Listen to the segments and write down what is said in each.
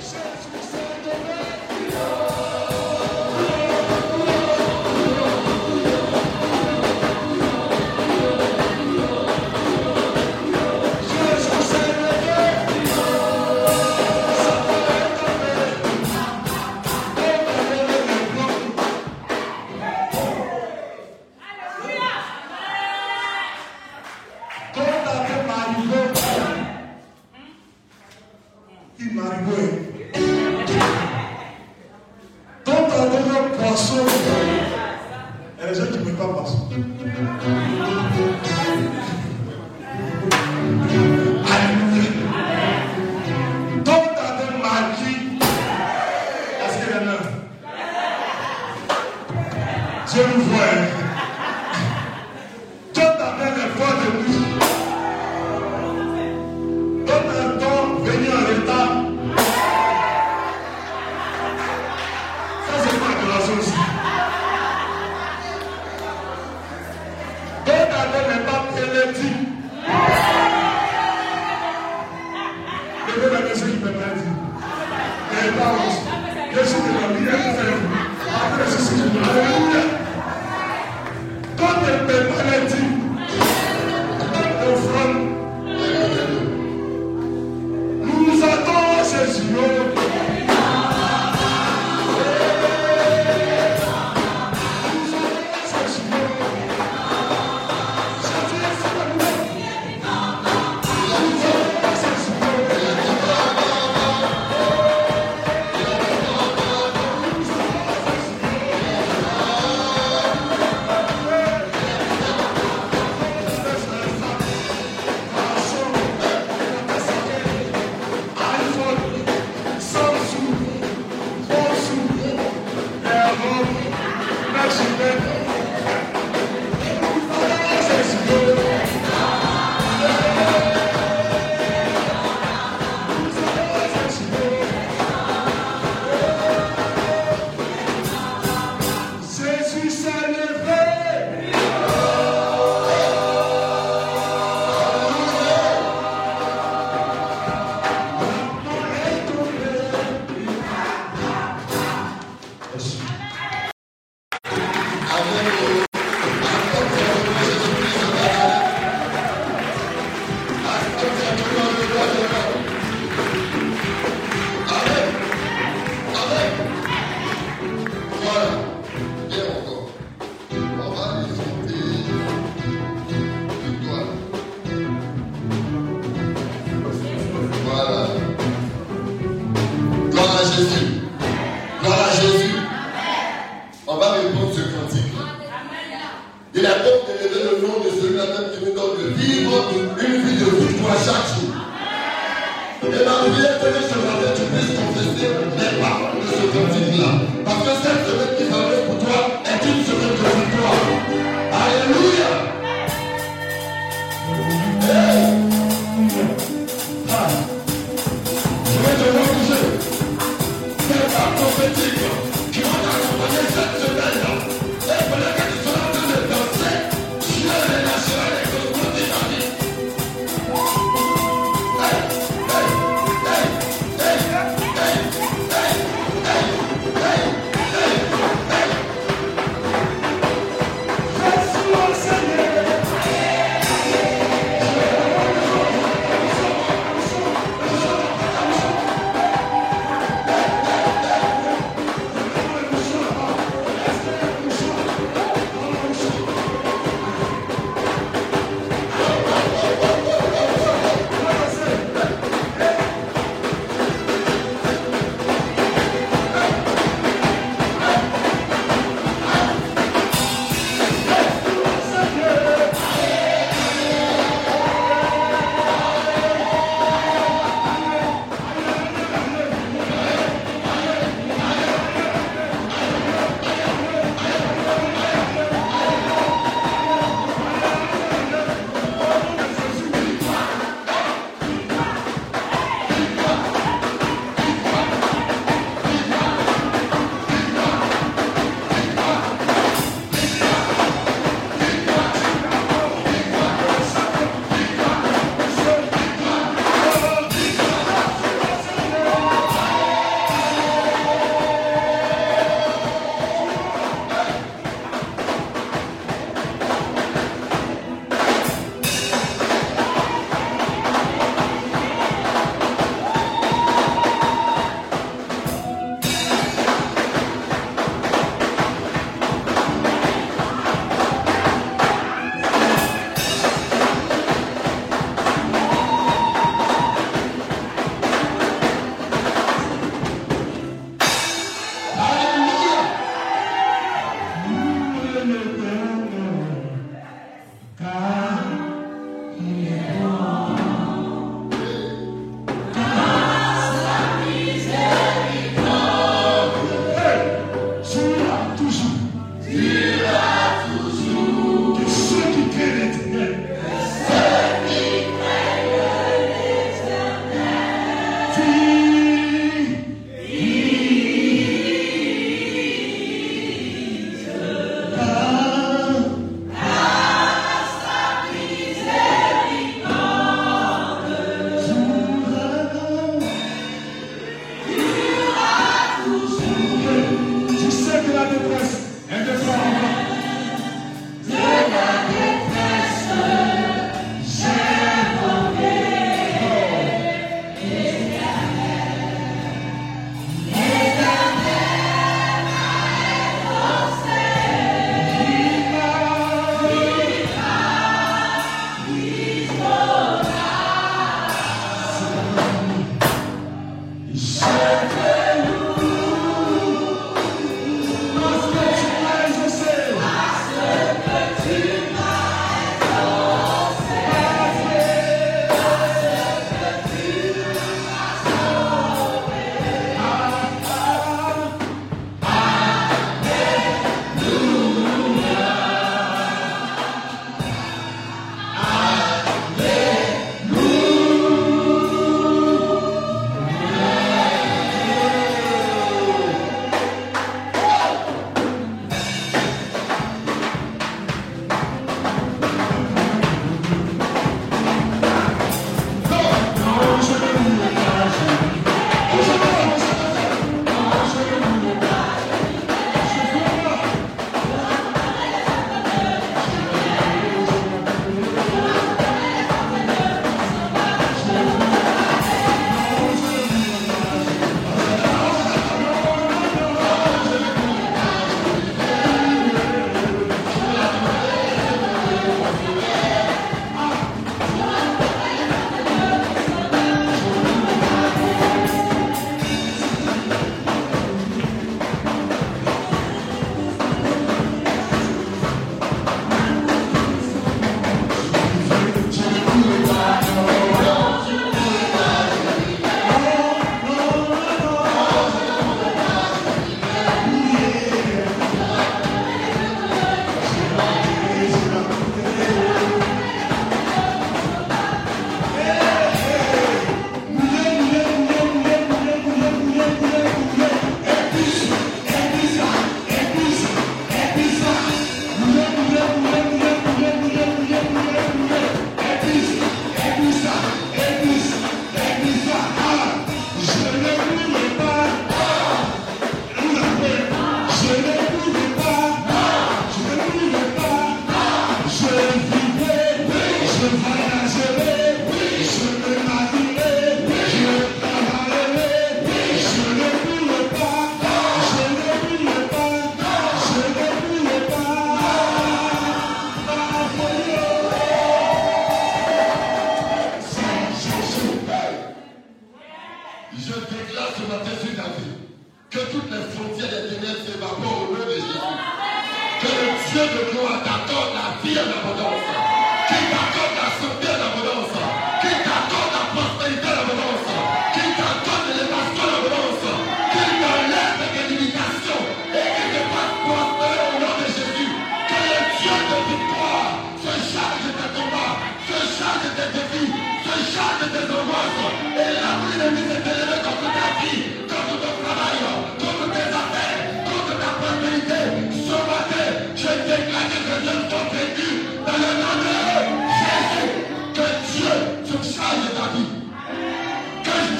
Shabbat,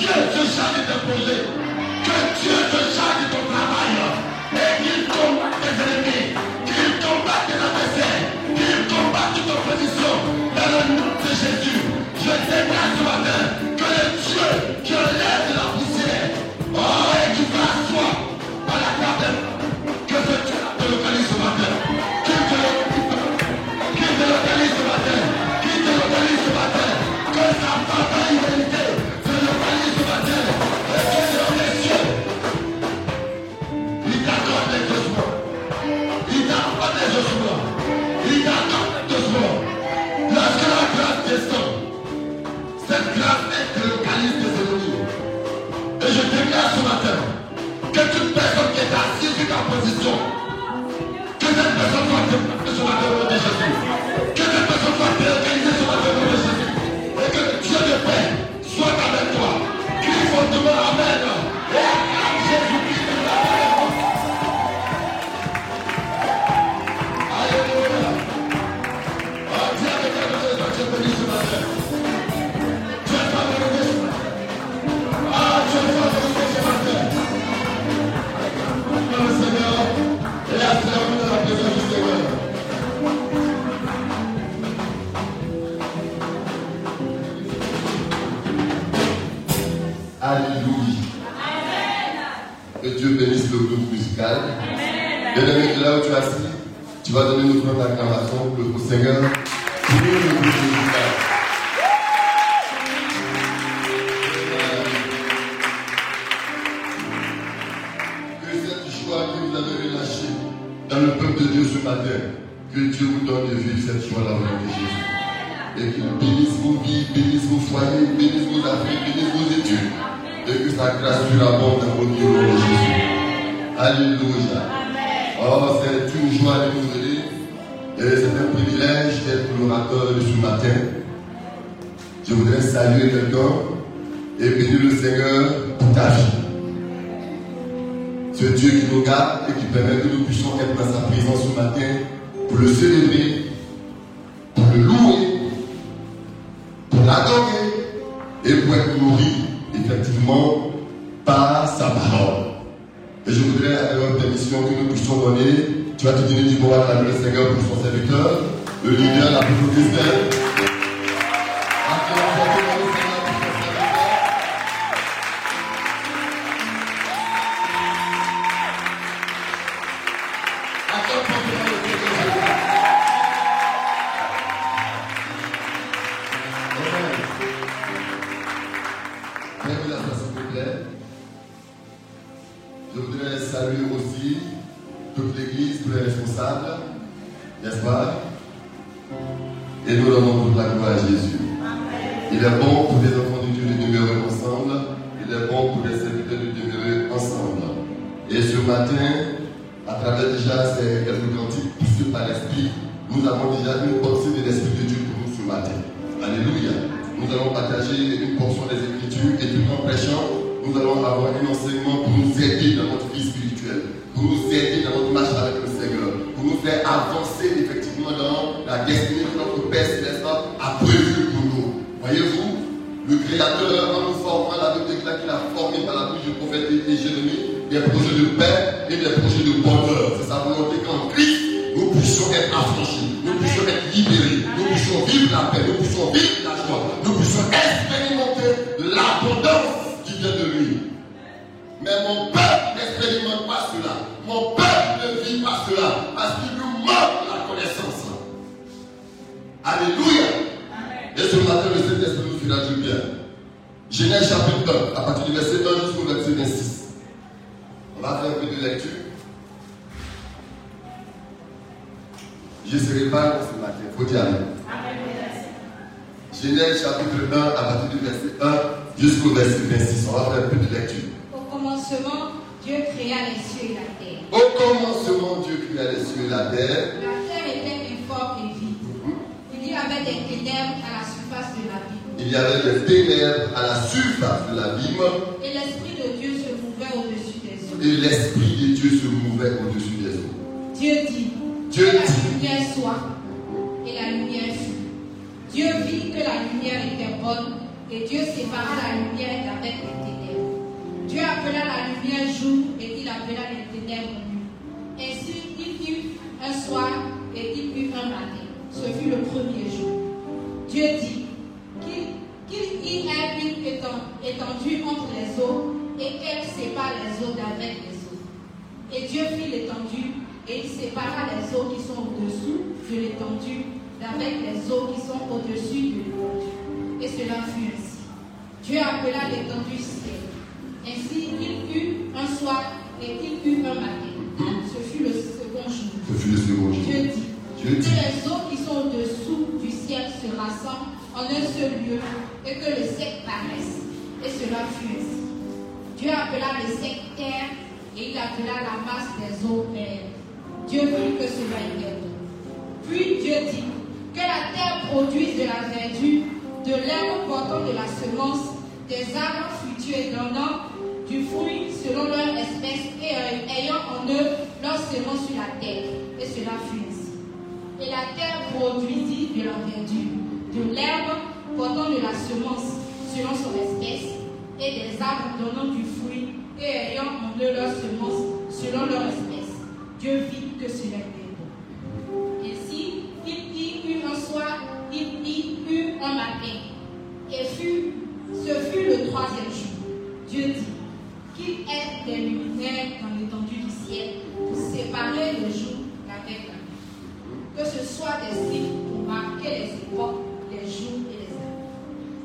Dieu se charge de poser, que Dieu se charge de ton travail, et qu'il combatte tes ennemis, qu'il combatte tes adversaires, qu'il combatte toute opposition, dans le nom de Jésus. Je déclare ce matin que le Dieu qui enlève ta position. Que cette personne soit déplacée sur la terre de Jésus. Que cette personne soit réorganisée sur la terre de Jésus. Et que Dieu de paix soit avec toi. Crie fortement Amen. musicale. De là où tu as assis, tu vas donner une grande acclamation au Seigneur. de ce matin. Je voudrais saluer quelqu'un et bénir le Seigneur pour ta vie. C'est Dieu qui nous garde et qui permet que nous puissions être dans sa présence ce matin pour le célébrer is that à travers déjà ces quelques cantiques poussés par l'Esprit, nous avons déjà une portion de l'Esprit de Dieu pour nous ce matin. Alléluia. Nous allons partager une portion des Écritures et tout en prêchant, nous allons avoir un enseignement pour nous aider dans notre vie spirituelle, pour nous aider dans notre marche avec le Seigneur, pour nous faire avancer effectivement dans la destinée que notre Père Céleste a prévue pour nous. Voyez-vous, le Créateur, en nous formant la Bible, qu'il a formé par la bouche du prophète et Jérémie des projets de paix et des projets de bonheur. C'est sa volonté qu'en Christ, nous puissions être affranchis, nous puissions être libérés, nous puissions vivre la paix, nous puissions vivre la joie, nous puissions expérimenter l'abondance qui vient de lui. Mais mon peuple n'expérimente pas cela. Mon peuple ne vit pas cela parce qu'il nous manque la connaissance. Alléluia. Et ce matin, le Saint-Esprit nous fera du bien. Genèse chapitre 1, à partir du verset 1 jusqu'au verset 26. On va faire un peu de lecture. Je ne serai pas ce matin, faut dire Amen. Genèse chapitre 1, à partir du verset 1 jusqu'au verset 26. On va faire un peu de lecture. Au commencement, Dieu créa les cieux et la terre. Au commencement, Dieu créa les cieux et la terre. La terre était informe et vide. Il y avait des ténèbres à la surface de l'abîme. Il y avait des ténèbres à la surface de l'abîme. Et l'Esprit de Dieu se mouvait au-dessus des eaux. Et l'Esprit de Dieu se mouvait au-dessus des eaux. Dieu dit Dieu que la dit. lumière soit. Et la lumière fut. Dieu vit que la lumière était bonne. Et Dieu sépara la lumière d'avec les ténèbres. Dieu appela la lumière jour et il appela les ténèbres nuit. Ainsi, il eut un soir et il eut un matin. Ce fut le premier jour. Dieu dit qu'il qu'il y ait une étendue eaux et qu'elle sépare les eaux d'avec les eaux. Et Dieu fit l'étendue et il sépara les eaux qui sont au-dessous de l'étendue d'avec les eaux qui sont au-dessus de l'étendue. Et cela fut ainsi. Dieu appela l'étendue ciel. Ainsi il eut un soir et il eut un matin. Ce fut le second jour. Ce fut le second jour. Dieu dit Dieu que dit. les eaux qui sont au-dessous du ciel se rassemblent en un seul lieu et que le sec paraisse. Et cela fut ainsi. Dieu appela le sec terre et il appela la masse des eaux. Dieu vit que cela bon. Puis Dieu dit que la terre produise de la verdure, de l'herbe portant de la semence, des arbres et donnant du fruit selon leur espèce et euh, ayant en eux leur semence sur la terre. Et cela fut ainsi. Et la terre produisit de la verdure, de l'herbe portant de la semence selon son espèce, et des arbres donnant du fruit et ayant en eux leur semence selon leur espèce. Dieu vit que cela était bon. Ainsi, il y eut un soir, il y eut un matin, et fut, ce fut le troisième jour. Dieu dit qu'il ait des luminaires dans l'étendue du ciel pour séparer le jour d'avec la nuit? Que ce soit des signes pour marquer les époques, les jours et les années,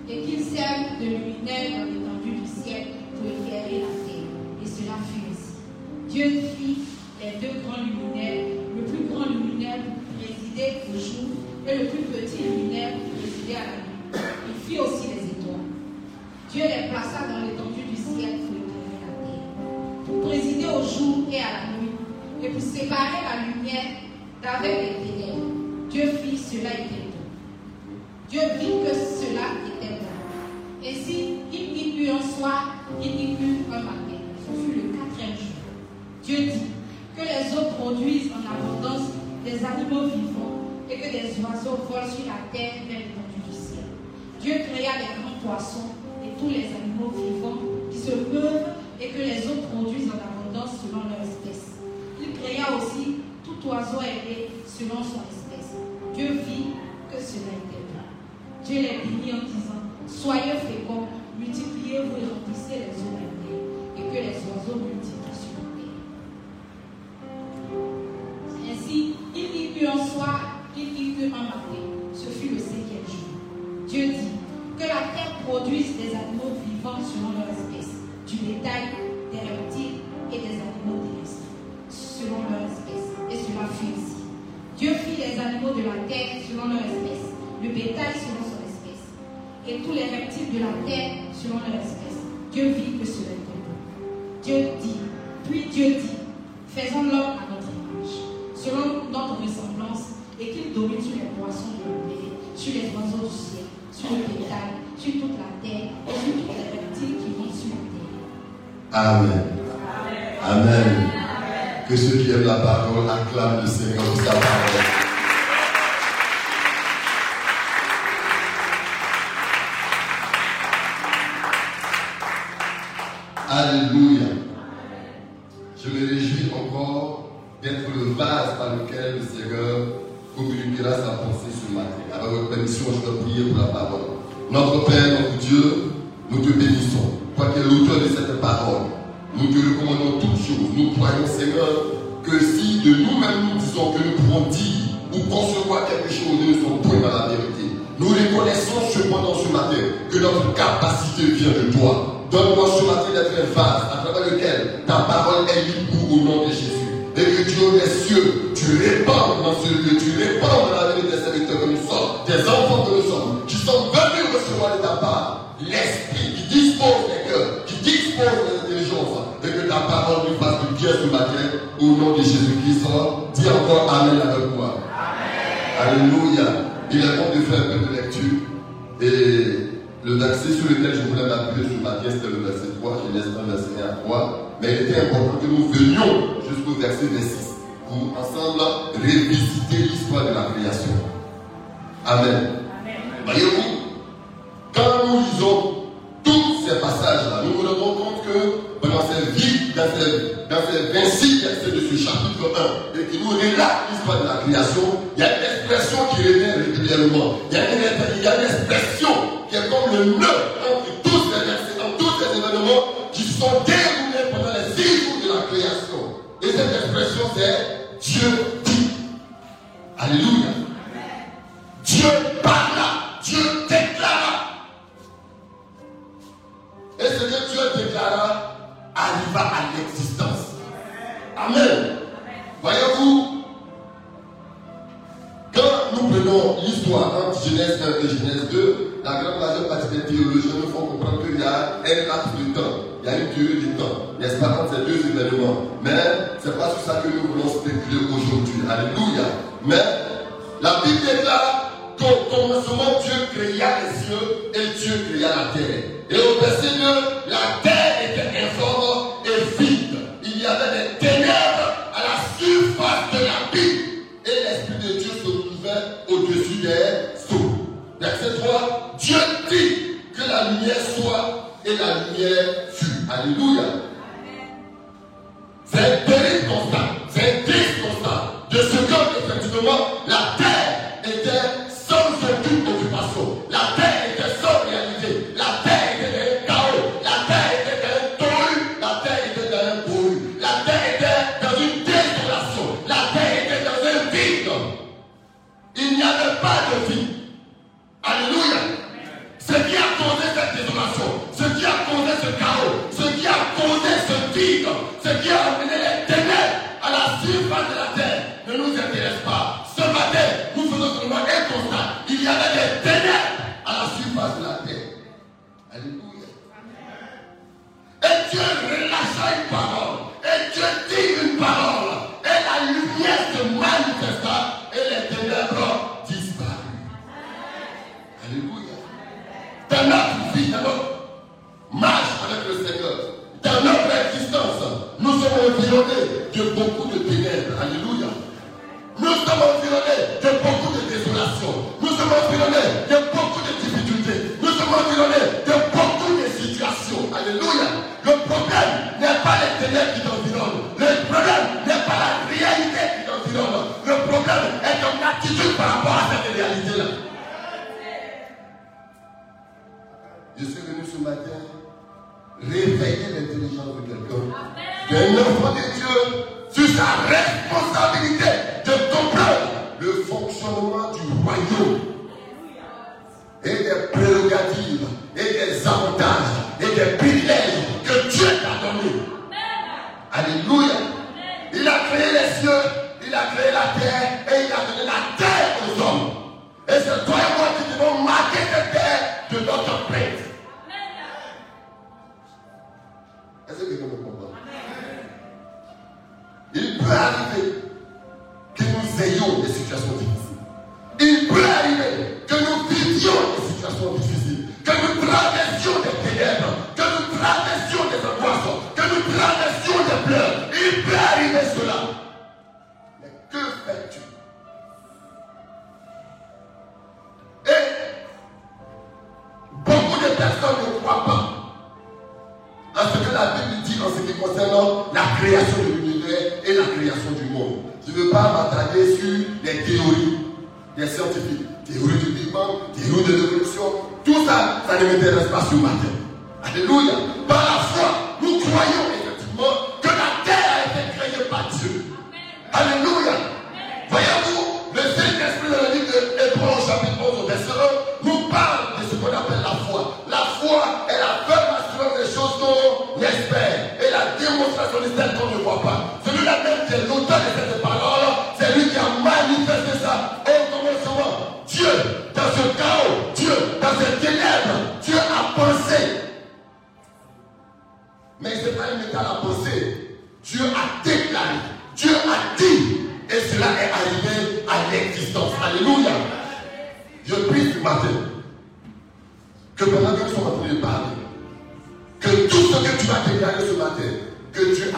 et qu'ils servent de luminaire dans l'étendue du pour éclairer la terre. Et cela fut ainsi. Dieu fit les deux grands luminaires, le plus grand luminaire présider au jour et le plus petit luminaire présider à la nuit. Il fit aussi les étoiles. Dieu les plaça dans l'étendue du ciel pour éclairer la terre, présider au jour et à la nuit, et pour séparer la lumière d'avec les ténèbres. Dieu fit cela était bon. Dieu vit que cela était bon. Ainsi, soir, il y eut un matin. Ce fut le quatrième jour. Dieu dit que les eaux produisent en abondance des animaux vivants et que des oiseaux volent sur la terre vers l'étendue du ciel. Dieu créa les grands poissons et tous les animaux vivants qui se meuvent et que les eaux produisent en abondance selon leur espèce. Il créa aussi tout oiseau ailé selon son espèce. Dieu vit que cela était bon. Dieu les bénit en disant Soyez féconds, multipliez-vous et remplissez les eaux de la terre, et que les oiseaux multiplient sur la terre. Ainsi, il y eut un soir, il y eut un matin. Ce fut le cinquième jour. Dieu dit que la terre produise des animaux vivants selon leur espèce, du bétail, des reptiles et des animaux terrestres, selon leur espèce. Et cela fut ainsi. Dieu fit les animaux de la terre selon leur espèce, le bétail selon son espèce, et tous les reptiles de la terre selon leur espèce. Dieu vit que cela était bon. Dieu dit, puis Dieu dit, faisons l'homme à notre image, selon notre ressemblance, et qu'il domine sur les poissons de la mer, sur les oiseaux du ciel, sur le bétail, sur toute la terre, et sur tous les reptiles qui vont sur la terre. Amen. Amen. Que ceux qui aiment la parole acclament le Seigneur pour sa parole. Alléluia. Je me réjouis encore d'être le vase par lequel le Seigneur communiquera sa pensée ce matin. Avec votre permission, je vais prier pour la parole. Notre Père, notre Dieu, nous te bénissons. Toi qui es l'auteur de cette parole, nous te recommandons toutes choses. Nous croyons, Seigneur, que si de nous-mêmes nous disons que nous pouvons dire ou concevoir quelque chose, nous ne sommes point dans la vérité. Nous reconnaissons cependant ce matin que notre capacité vient de toi. Donne-moi ce matin d'être un vase à travers lequel ta parole est libre au nom de Jésus. Et que Dieu des cieux, tu répands dans ce lieu, tu répands dans la vie des serviteurs que nous sommes, des enfants que nous sommes, qui sont venus recevoir de ta part l'esprit qui dispose des cœurs, qui dispose des intelligences, et que ta parole nous fasse du bien ce matin, au nom de Jésus-Christ. Dis encore Amen avec moi. Alléluia. Il est bon de faire un peu de lecture. Et le verset sur lequel je voulais m'appuyer ce matin, c'était le verset 3. Je laisse un verset 1 à 3. Mais il était important que nous venions jusqu'au verset 26 pour ensemble revisiter l'histoire de la création. Amen. Voyez-vous, quand nous lisons tous ces passages-là, nous nous rendons compte que dans ces vies, dans ces, dans ces 26 versets de ce chapitre 1, et qui nous relate l'histoire de la création, il y a une expression qui revient régulièrement. Il y a une, qui Mais la Bible déclare qu'au commencement, Dieu créa les cieux et Dieu créa la terre. Et au verset 2, la terre était informe et vide. Il y avait des ténèbres à la surface de la Bible. Et l'Esprit de Dieu se trouvait au-dessus des eaux. Verset 3, Dieu dit que la lumière soit et la lumière fut. Alléluia. De beaucoup de ténèbres. Alléluia. Nous sommes environnés de beaucoup de désolations. Nous sommes environnés de beaucoup de difficultés. Nous sommes environnés de beaucoup de situations. Alléluia. Le problème n'est pas les ténèbres qui t'environnent. Le problème n'est pas la réalité qui t'environne. Le problème est ton attitude par rapport à cette réalité-là. Je suis venu ce matin réveiller l'intelligence de quelqu'un. Qu'un enfant de Dieu sur sa responsabilité de comprendre le fonctionnement du royaume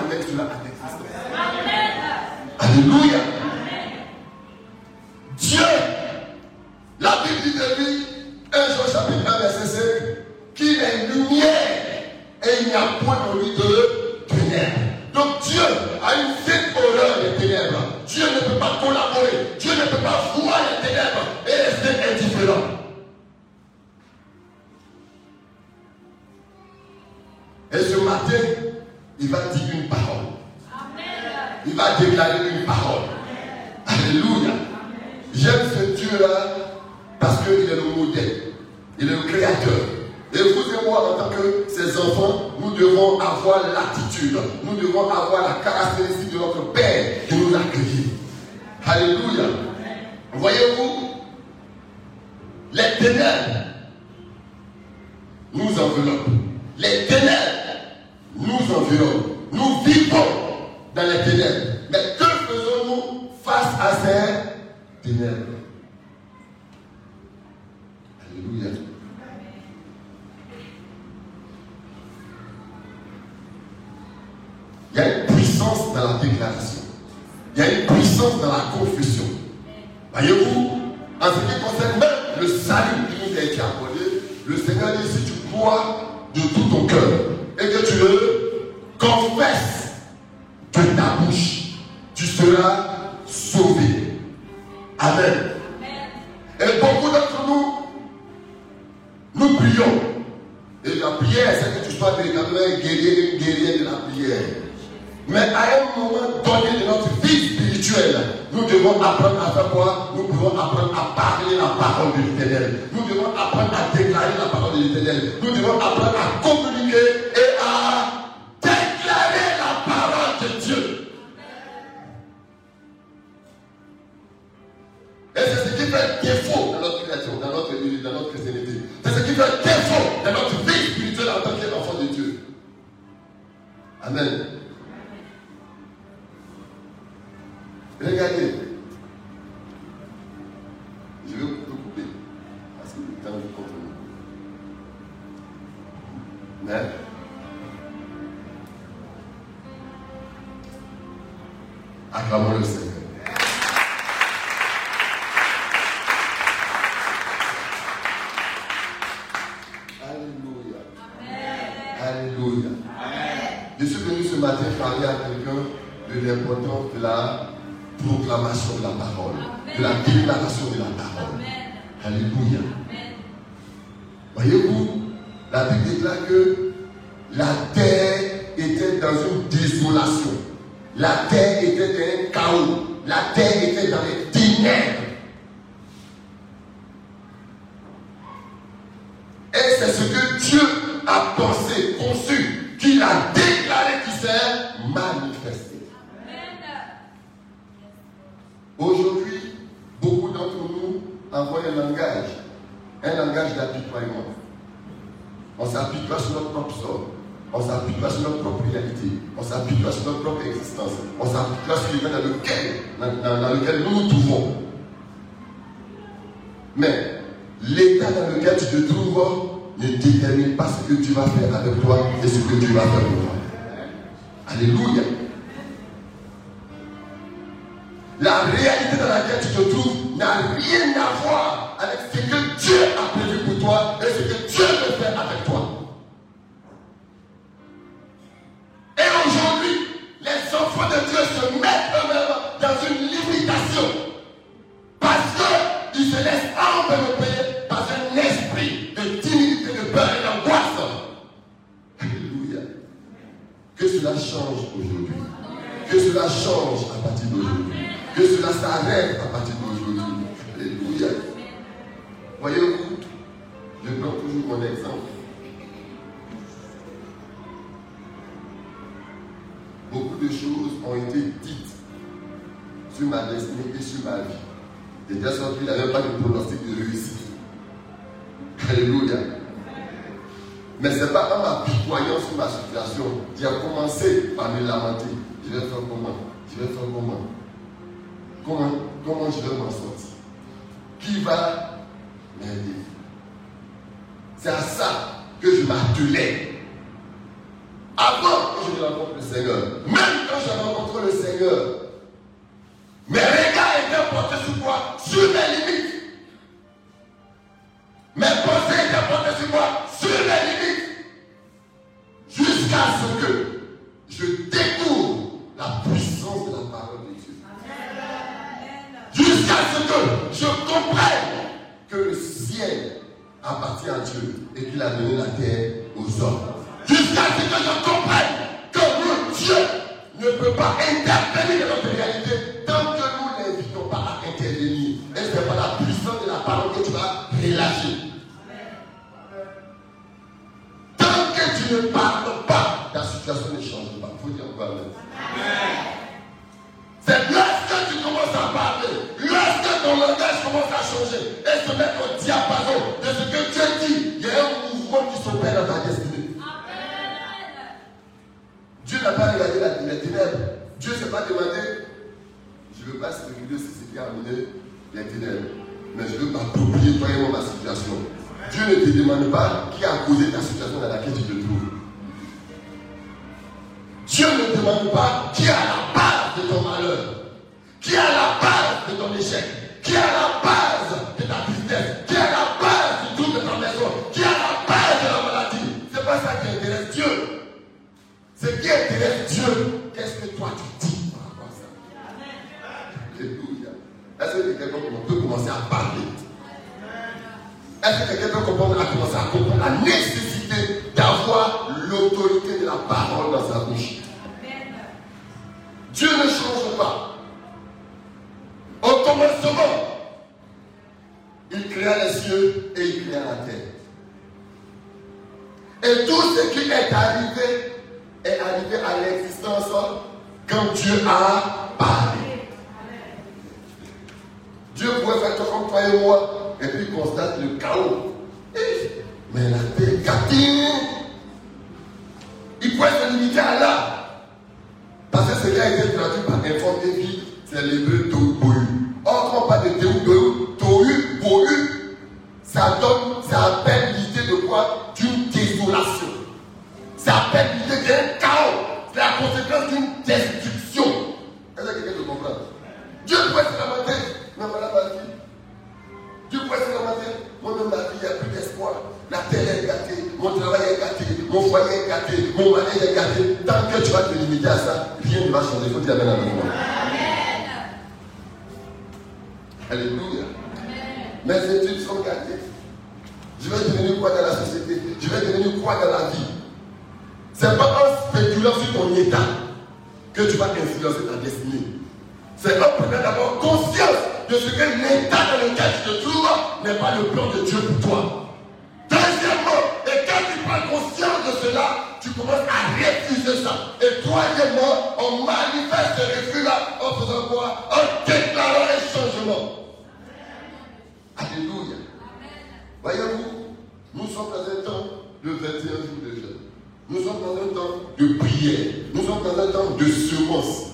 avec Dieu à l'existence. Alléluia. Nous devons apprendre à communiquer Surtout n'a rien à voir faut dire quoi C'est lorsque tu commences à parler, lorsque ton langage commence à changer et se mettre au diapason de ce que Dieu dit, il y a un mouvement qui s'opère dans ta destinée. Dieu n'a pas regardé la, les ténèbres. Dieu ne s'est pas demandé, je ne veux pas sur ce qui a amené les ténèbres, mais je veux m'approprier vraiment ma situation. Dieu ne te demande pas qui a causé La terre est gâtée, mon travail est gâté, mon foyer est gâté, mon mari est gâté. Tant que tu vas te limiter à ça, rien ne va changer. Il faut dire Amen avec moi. Alléluia. Mes études sont gâtées. Je vais devenir quoi dans la société? Je vais devenir quoi dans la vie? Ce n'est pas en spéculant sur ton état que tu vas influencer ta destinée. C'est en prenant d'abord conscience de ce que l'état dans lequel tu te trouves n'est pas le plan de Dieu pour toi. Deuxièmement, et quand tu prends conscience de cela, tu commences à refuser ça. Et troisièmement, on manifeste ce refus-là en faisant quoi? En déclarant les changements. Alléluia. Voyez-vous, nous sommes dans un temps de 21 jours jeûne. Nous sommes dans un temps de prière. Nous sommes dans un temps de semence.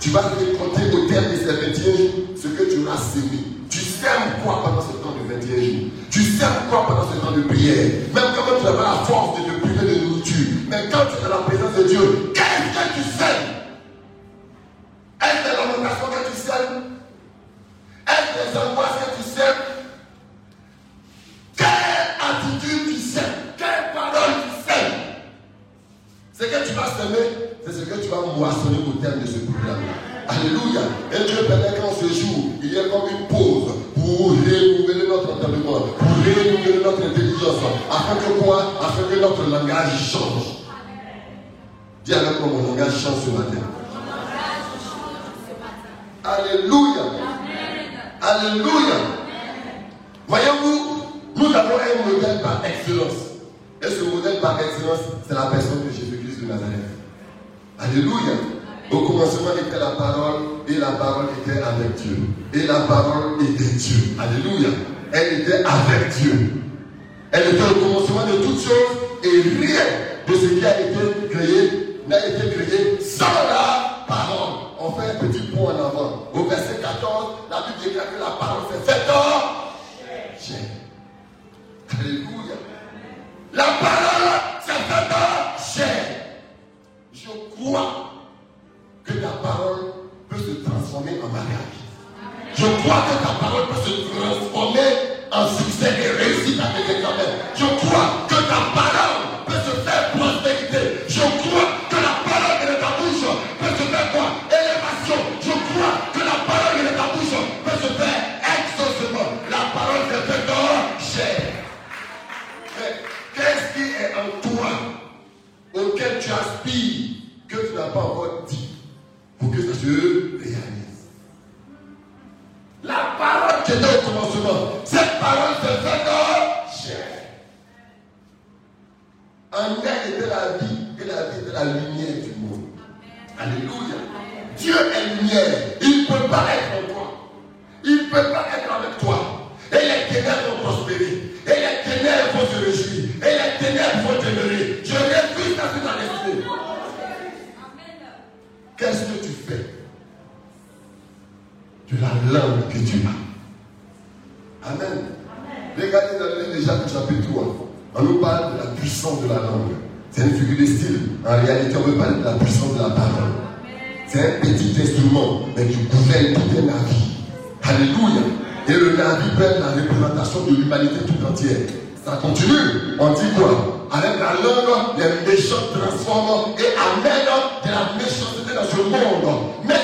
Tu vas récolter au terme de ces 21 jours ce que tu auras semé. Sèmes quoi pendant ce temps de 21 jours Tu sèmes quoi pendant ce temps de prière? Même quand tu pas la force de te priver de nourriture. Mais quand tu es dans la présence de Dieu, qu'est-ce que tu sèmes Est-ce que tu sèmes? Est-ce des angoisses Dis avec moi, mon langage change ce matin. Alléluia. Alléluia. Voyez-vous, nous avons un modèle par excellence. Et ce modèle par excellence, c'est la personne de Jésus-Christ de Nazareth. Alléluia. Au commencement était la parole et la parole était avec Dieu. Et la parole était Dieu. Alléluia. Elle était avec Dieu. Elle était au commencement de toutes choses et rien de ce qui a été créé n'a été créé sans la parole. On fait un petit point en avant. Au verset 14, la Bible déclare que la parole s'est faite Alléluia. La parole s'est faite chair. Je crois que ta parole peut se transformer en mariage. Je crois que ta parole peut se transformer en succès et réussite avec examens. Je crois se réalise. La parole qui était au commencement, cette parole se fait chair. En elle était la vie, et la vie était la lumière du monde. Alléluia. Dieu est lumière. Il ne peut pas être en toi. Il ne peut pas être avec toi. Et les ténèbres vont prospérer. Et les ténèbres vont se réjouir. Et les ténèbres vont demeurer. Je refuse ça dans l'esprit. Qu'est-ce que de la langue que tu as Amen. Regardez dans le livre de Jacques chapitre 3. On nous parle de la puissance de la langue. C'est une figure de style. En réalité, on veut parler de la puissance de la parole. C'est un petit instrument, mais qui gouverne tout un navire. Alléluia. Et le navire prend la représentation de l'humanité tout entière. Ça continue. On dit quoi? Avec la langue, les méchants transforment et amènent de la méchanceté dans ce monde.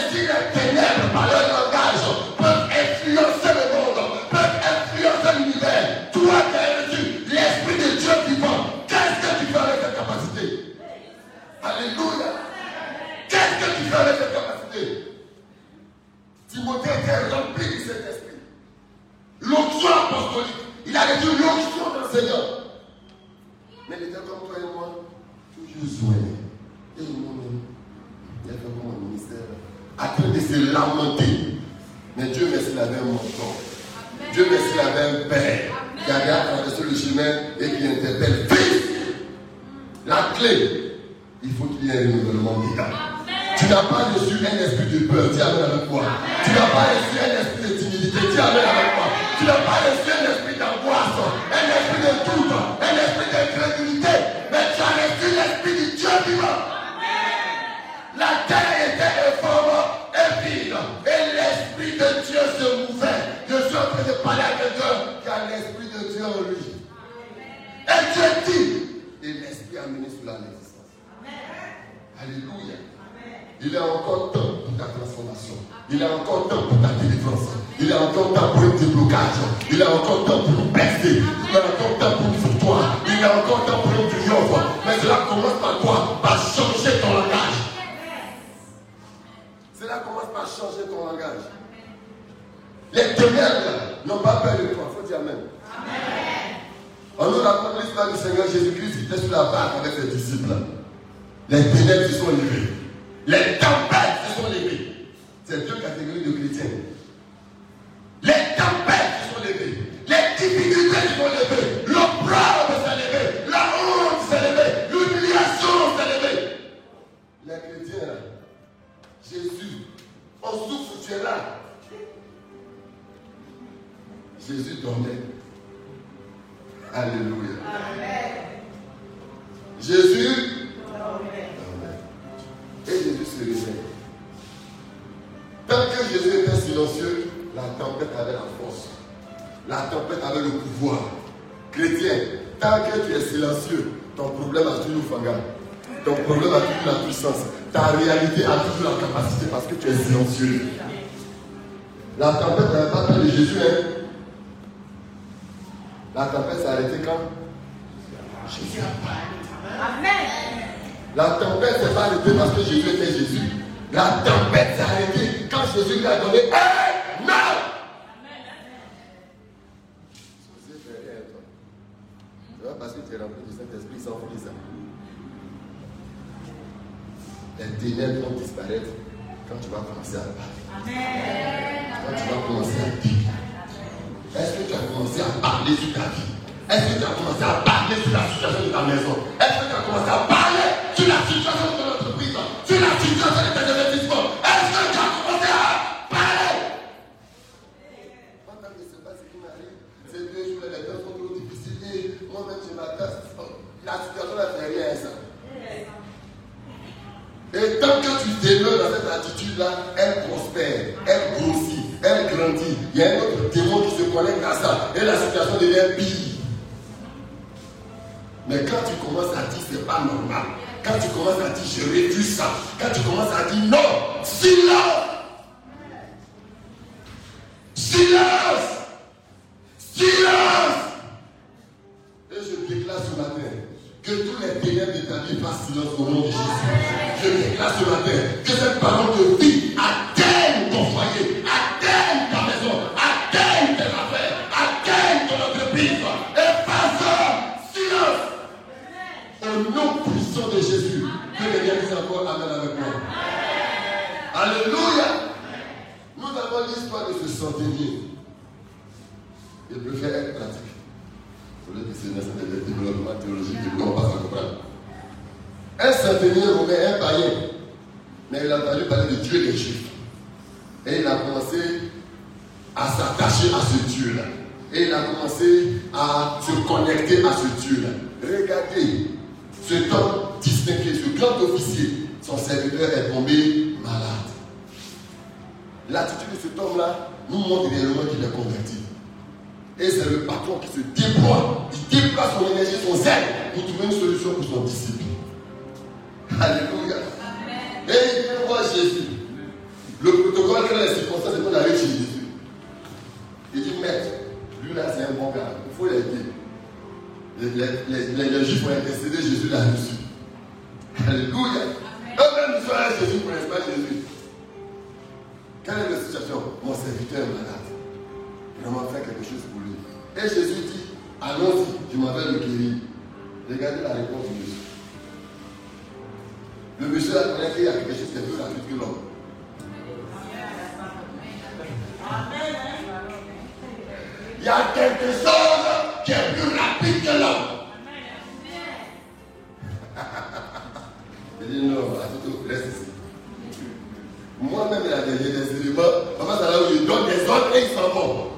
réalité a toujours la capacité parce que tu es silencieux. La tempête n'avait pas peur de Jésus. Hein. La tempête s'est arrêtée quand? Jésus a parlé. Amen. La tempête s'est arrêtée parce que Jésus était Jésus. La tempête s'est arrêtée quand Jésus lui a donné hey, non Amen. Parce que tu es rempli du Saint-Esprit, ils s'en fout ça les ténèbres vont disparaître quand tu vas commencer à parler. Amen. Quand tu vas commencer à dire. Est-ce que tu as commencé à parler sur ta vie? Est-ce que tu as commencé à parler sur la situation de ta maison? Est-ce que tu as commencé à parler sur la situation de ton entreprise? Sur la situation de Tant que tu demeures dans cette attitude-là, elle prospère, elle grossit, elle grandit. Il y a un autre démon qui se connecte à ça. Et la situation devient pire. Mais quand tu commences à dire c'est pas normal, quand tu commences à dire je refuse ça, quand tu commences à dire non, silence Silence Silence Et je déclare ce matin que tous les ténèbres de ta vie passent silence J'ai dit non, la photo, reste ici. Moi-même, il a des, des éléments. Maman Sarah, je donne des ordres et ils s'en vont.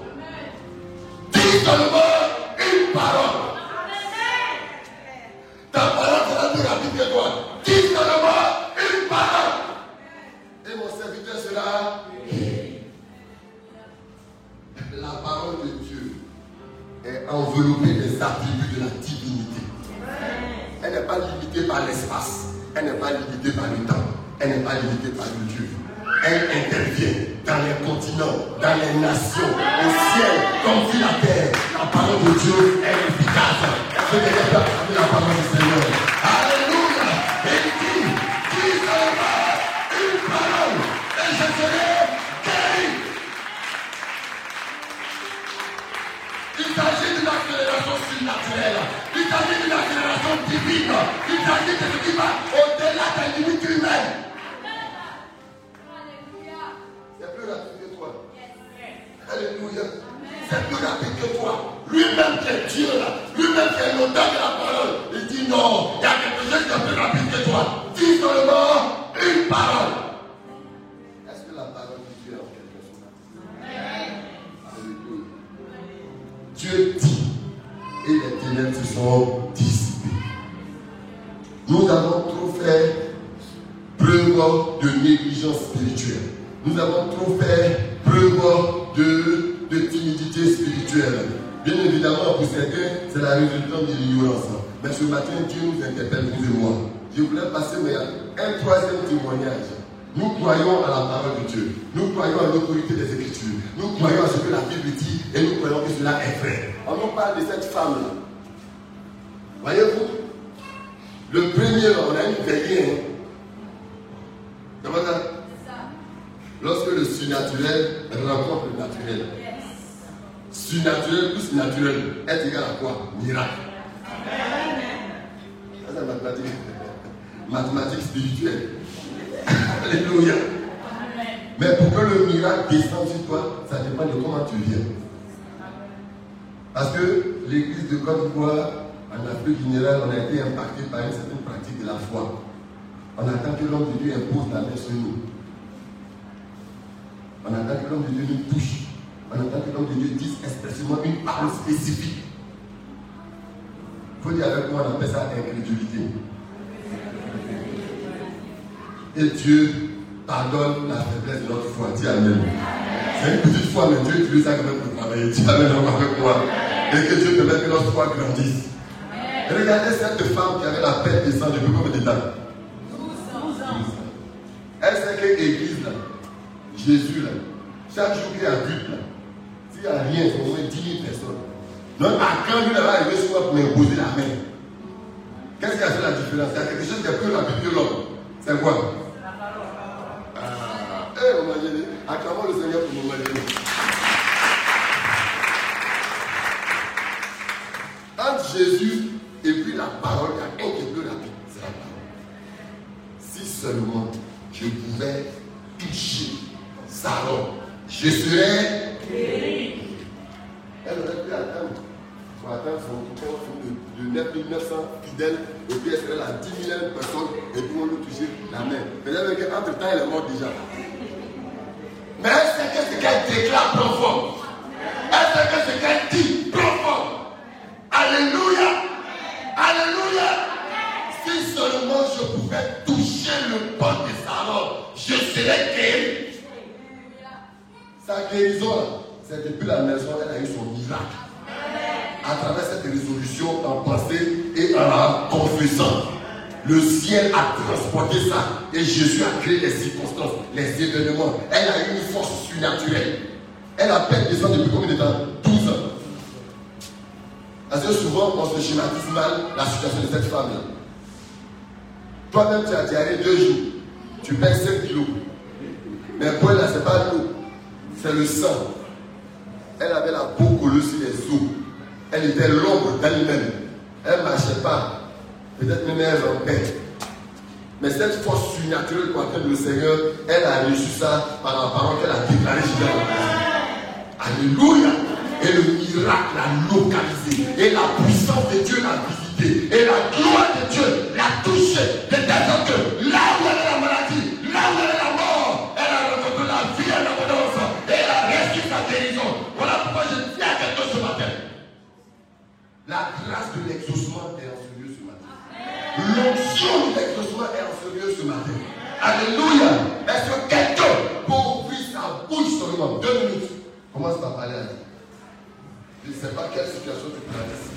cette femme-là. Voyez-vous, le premier, on a une veillée. Hein? Ça? Lorsque le surnaturel rencontre le naturel. Surnaturel plus naturel est égal à quoi? Miracle. Mathématique. Mathématiques spirituelles. Alléluia. Mais pour que le miracle descende sur toi, ça dépend de comment tu viens. Parce que l'église de Côte d'Ivoire, en Afrique générale, on a été impacté par une certaine pratique de la foi. On attend que l'homme de Dieu impose la main sur nous. On attend que l'homme de Dieu nous touche. On attend que l'homme de Dieu dise expressément une parole spécifique. Il faut dire avec moi, on appelle ça incrédulité. Et Dieu pardonne la faiblesse de notre foi. Dis Amen. C'est une petite foi, mais Dieu utilise ça quand même pour travailler. Dis Amen avec moi. Et que Dieu permette que notre foi grandisse. Et regardez cette femme qui avait la paix des sang depuis combien de temps 12 ans. Elle sait que l'église, là, Jésus, là, chaque jour qu'il y a but, là, s'il n'y a rien, c'est au moins 10 000 personnes. Donc, à quand lui va arriver sur moi pour m'imposer la main. Qu'est-ce qui a fait la différence? Il y a quelque chose qui a plus rapide que l'homme. C'est quoi? Ah, eh, on m'a dit, acclamons le Seigneur pour nous. Entre Jésus et puis la parole, il y a qui est plus rapide, c'est la parole. Si seulement je pouvais toucher sa robe, je serais guéri. Elle aurait pu attendre. Attendre son de, de 9900 fidèles, et puis elle serait là 10 000 personnes, et puis on lui toucher la main. Peut-être qu'entre temps, elle est morte déjà. Mais elle sait que ce qu'elle déclare profond. Guérison, c'est depuis la maison, elle a eu son miracle. À travers cette résolution en pensée et en la confessant. Le ciel a transporté ça et Jésus a créé les circonstances, les événements. Elle a eu une force surnaturelle. Elle a peine descendu depuis combien de temps? 12 ans. Parce que souvent, on se schématise mal la situation de cette femme-là. Toi-même, tu as diarrhée deux jours. Tu perds 5 kilos. Mais pour elle, ce n'est pas l'eau. C'est le sang. Elle avait la peau collée sur les os. Elle était l'ombre d'elle-même. Elle ne marchait pas. Peut-être même elle en paix. Mais cette force surnaturelle qu'appelle le Seigneur, elle a reçu ça par la parole qu'elle a déclarée chez elle. Alléluia. Et le miracle l'a localisé. Et la puissance de Dieu l'a visité. Et la gloire de Dieu l'a touché. De telle que là où elle La grâce de l'exaucement est en ce lieu ce matin. L'onction de l'exaucement est en ce lieu ce matin. Alléluia. Est-ce que quelqu'un peut ouvrir sa bouche seulement? Deux minutes Commence par parler à Dieu. Je ne sais pas quelle situation tu traverses.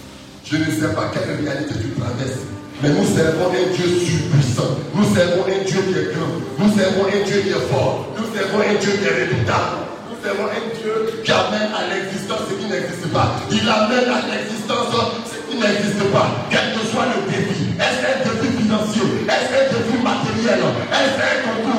Je ne sais pas quelle réalité tu traverses. Mais nous servons un Dieu surpuissant. Nous servons un Dieu qui est grand. Nous servons un Dieu qui est fort. Nous servons un Dieu qui est redoutable. Nous servons un Dieu qui amène à l'existence ce qui n'existe pas. Il amène à l'existence ce qui n'existe pas. Quel que soit le défi. Est-ce un défi financier? Est-ce un défi matériel? Est-ce un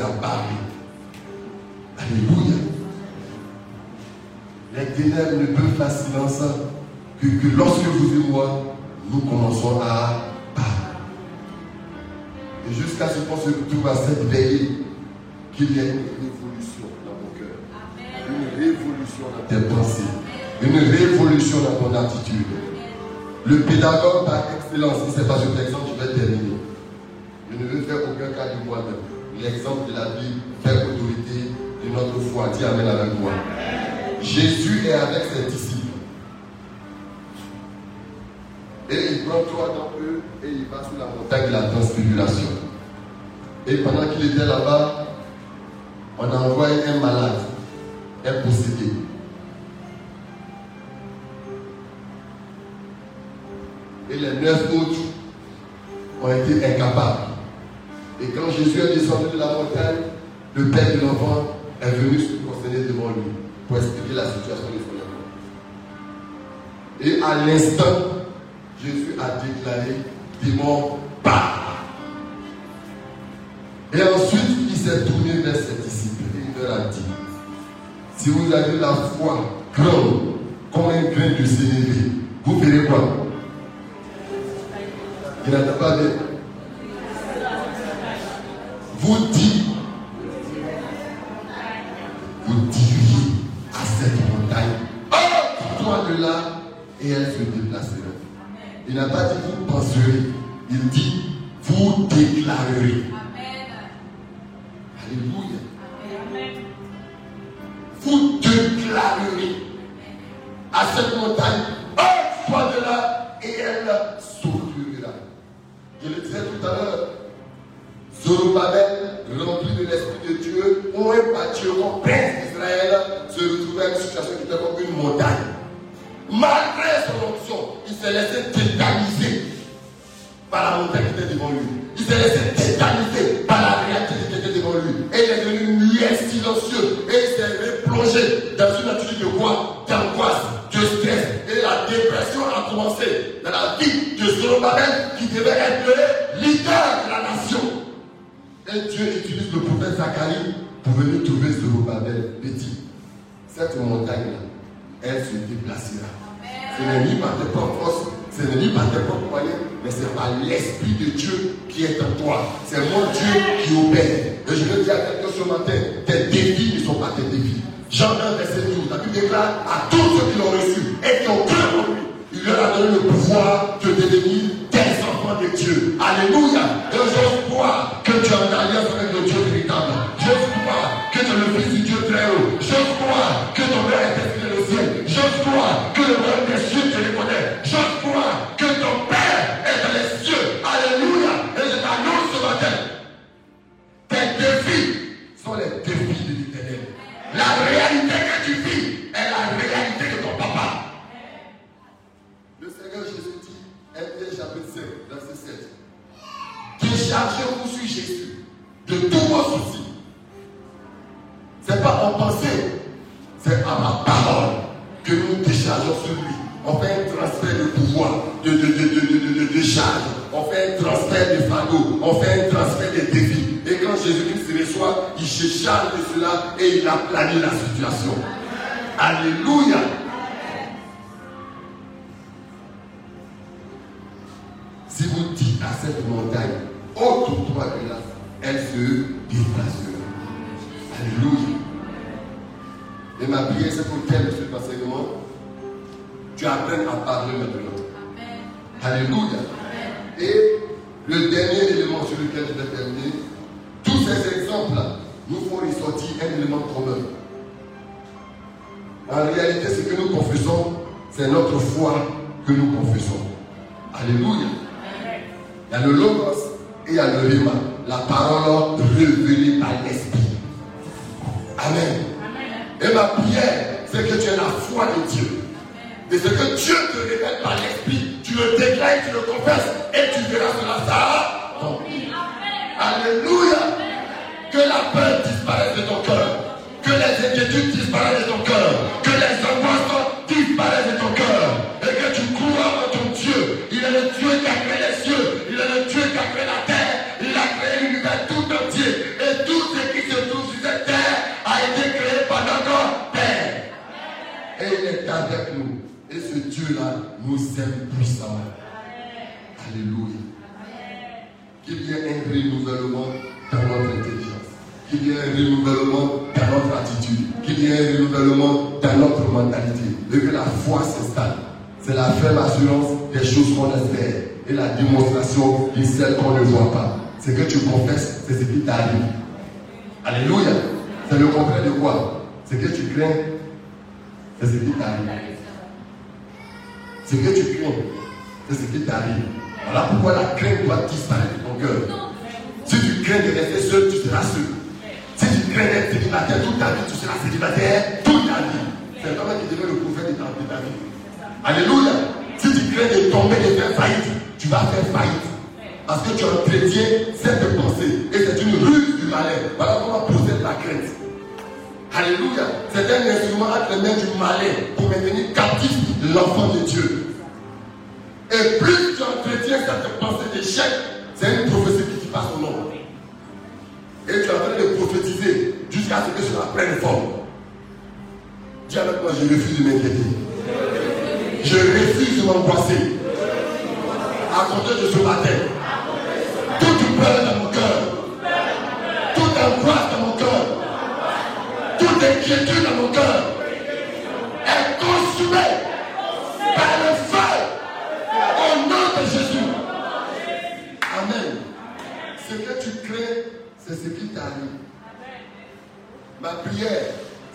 à parler. Alléluia. Les ténèbres ne peuvent faire silence que, lorsque vous et moi, nous commençons à parler. Et jusqu'à ce qu'on se retrouve à cette veillée, qu'il y ait une révolution dans mon cœur. Une révolution dans tes pensées. Une révolution dans ton attitude. Le pédagogue par excellence, si c'est pas cet exemple, je vais terminer. Je ne veux faire aucun cas de moi-même l'exemple de la Bible, faire autorité de notre foi. Dis Amen avec moi. Jésus est avec ses disciples. Et il prend trois d'entre eux et il va sur la montagne de la transfiguration. Et pendant qu'il était là-bas, on envoie un malade, un possédé. Et les neuf autres ont été incapables et quand Jésus est descendu de la montagne, le père de l'enfant est venu se prosterner devant lui pour expliquer la situation de son enfant. Et à l'instant, Jésus a déclaré démon pas. Et ensuite, il s'est tourné vers ses disciples et il leur a dit Si vous avez la foi grande comme un grain de sénévé, vous verrez quoi? Il n'entend pas bien vous dit, vous diriez à cette montagne, oh, toi de là, et elle se déplacera. Il n'a pas dit vous penserez, il dit vous déclarerez. Alléluia. Vous déclarerez à cette montagne, oh, toi de là, et elle s'ouvrira. Je le disais tout à l'heure, Zorobabel, rempli de l'Esprit de Dieu, ont réparti comme prince d'Israël, se retrouvait à une situation qui était comme une montagne. Malgré son option, il s'est laissé tétaniser par la montagne qui était devant lui. Il s'est laissé tétaniser par la réalité qui était devant lui. Et il est devenu muet, silencieux. Et il s'est replongé dans une attitude de quoi? D'angoisse, de stress. Et la dépression a commencé dans la vie de Zorobabel qui devait être et Dieu utilise le prophète Zacharie pour venir trouver Zorobabel et petit. cette montagne-là, elle se déplacera. Ce n'est ni par tes propres forces, ce n'est ni par tes propres moyens, mais c'est par l'Esprit de Dieu qui est en toi. C'est mon Dieu qui opère. Et je le dis à quelqu'un ce matin, tes défis ne sont pas tes défis. Jean 1, verset 12, la Bible déclare à tous ceux qui l'ont reçu et qui ont cru en lui, il leur a donné le pouvoir de devenir de Dieu. Alléluia. Et j'ose croire que tu as une alliance avec le Dieu véritable. J'ose croire que tu es le Fils du Dieu très haut. J'ose croire que ton Père est dans le ciel. J'ose croire que le royaume des cieux te reconnaît. J'ose Déchargez-vous sur Jésus de tous vos soucis. Ce n'est pas en pensée, c'est à ma parole que nous déchargeons sur lui. On fait un transfert de pouvoir, de, de, de, de, de, de charge. On fait un transfert de fardeau. On fait un transfert de défis. Et quand Jésus-Christ se reçoit, il se charge de cela et il aplanit la situation. Alléluia. Se déplacera. Alléluia. Et ma prière, c'est pour qu'elle, ce enseignement, tu apprennes à parler maintenant. Alléluia. Et le dernier élément sur lequel je vais terminer, tous ces exemples-là nous font ressortir un élément commun. En réalité, ce que nous confessons, c'est notre foi que nous confessons. Alléluia. Il y a le logos et il y a le rima. La parole révélée par l'esprit. Amen. Et ma prière, c'est que tu aies la foi de Dieu. Et ce que Dieu te révèle par l'esprit, tu le déclares, tu le confesses et tu verras cela. Ça. Alléluia. Que la peur disparaisse de ton cœur. Que les inquiétudes disparaissent de ton cœur. Que les angoisses disparaissent de ton cœur. Et que tu crois en ton Dieu. Il est le Dieu qui a créé il est avec nous. Et ce Dieu-là nous aime puissamment. Alléluia. Qu'il y ait un renouvellement dans notre intelligence. Qu'il y ait un renouvellement dans notre attitude. Qu'il y ait un renouvellement dans notre mentalité. Et que la foi s'installe. C'est la ferme assurance des choses qu'on espère. Et la démonstration de celles qu'on ne voit pas. Ce que tu confesses, c'est ce qui t'arrive. Alléluia. C'est le contraire de quoi? Ce que tu crains, c'est ce qui t'arrive. Ce que tu crains, c'est ce qui t'arrive. Voilà pourquoi la crainte doit disparaître de ton cœur. Si tu crains de rester seul, tu seras seul. Si tu crains d'être célibataire toute ta vie, tu seras célibataire toute ta vie. C'est toi qui devient le prophète de ta, vie. Alléluia. Si tu crains de tomber, de faire faillite, tu vas faire faillite. Parce que tu entretiens cette pensée. Et c'est une ruse du malin. Voilà comment possède la crainte. Alléluia. C'est un instrument entre les mains du malin pour maintenir captif l'enfant de Dieu. Et plus tu entretiens cette pensée d'échec, c'est une prophétie qui passe au nom. Et tu es en train de prophétiser jusqu'à ce que cela prenne forme. Dis avec moi, je refuse de m'inquiéter. Je refuse de m'angoisser. À compter de ce matin, toute peur dans mon cœur, toute angoisse toute inquiétude dans mon cœur est consumée par le feu au nom de Jésus. Amen. Ce que tu crées, c'est ce qui t'arrive. Ma prière,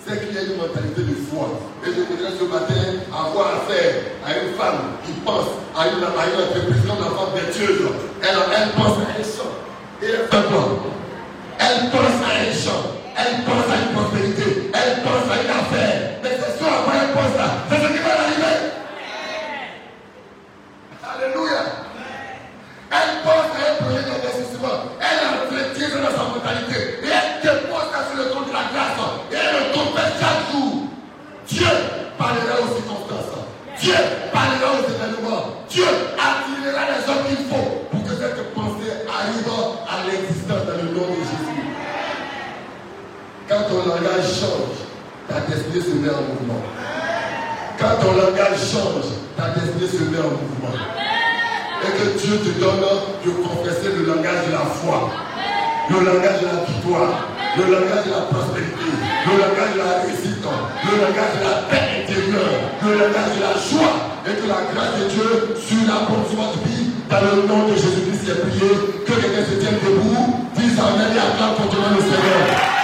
c'est qu'il y ait une mentalité de foi. Et je voudrais ce matin avoir affaire à une femme qui pense à une, à une entreprise comme la femme vertueuse. Elle, elle pense à un champ. Et elle Elle pense à un champ. Elle pense à une prospérité. Elle pense à une affaire. Mais à quoi elle pense là. C'est ce qui va l'arriver. Alléluia. Elle pense à un projet d'investissement. Elle entretient dans sa mentalité. Et elle dépose ça sur le compte de la grâce. Et elle le confesse chaque jour. Dieu parlera aux circonstances. Dieu parlera aux événements. Dieu attirera les hommes qu'il faut pour que cette pensée arrive à l'existence dans le nom. Quand ton langage change, ta destinée se met en mouvement. Quand ton langage change, ta destinée se met en mouvement. Et que Dieu te donne de confesser le langage de la foi, le langage de la victoire, le langage de la prospérité, le langage de la réussite, le langage de la paix intérieure, le langage de la joie, et que la grâce de Dieu sur la bonne de vie, dans le nom de Jésus-Christ, est prié, que quelqu'un se tienne debout, dise Amen et acclame continuellement le Seigneur.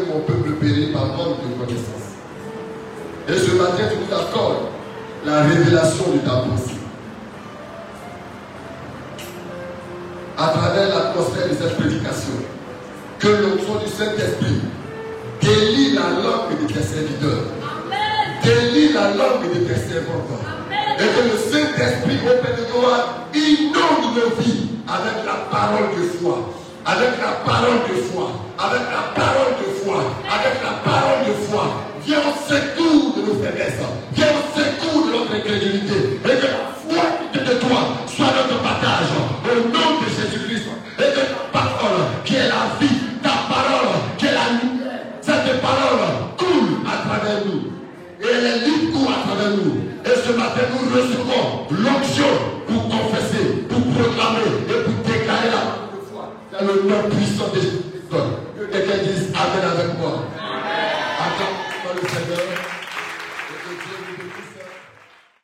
mon peuple périt par manque de connaissance. Et ce matin, tu nous accordes la révélation de ta pensée. À travers l'atmosphère de cette prédication, que l'onction du Saint-Esprit délie la langue de tes serviteurs, délie la langue de tes servantes, et que le Saint-Esprit, au Père de gloire, inonde nos vies avec la parole de foi avec la parole de foi, avec la parole de foi, avec la parole de foi. Viens au secours de nos faiblesses, viens au secours de notre incrédulité, et que la foi qui de toi soit notre partage, au nom de Jésus-Christ, et que ta parole, qui est la vie, ta parole, qui est la lumière, cette parole coule à travers nous, et elle est libre à travers nous. Et ce matin, nous recevons l'onction le nom puissant de Jésus. Que quelqu'un dise Amen avec moi.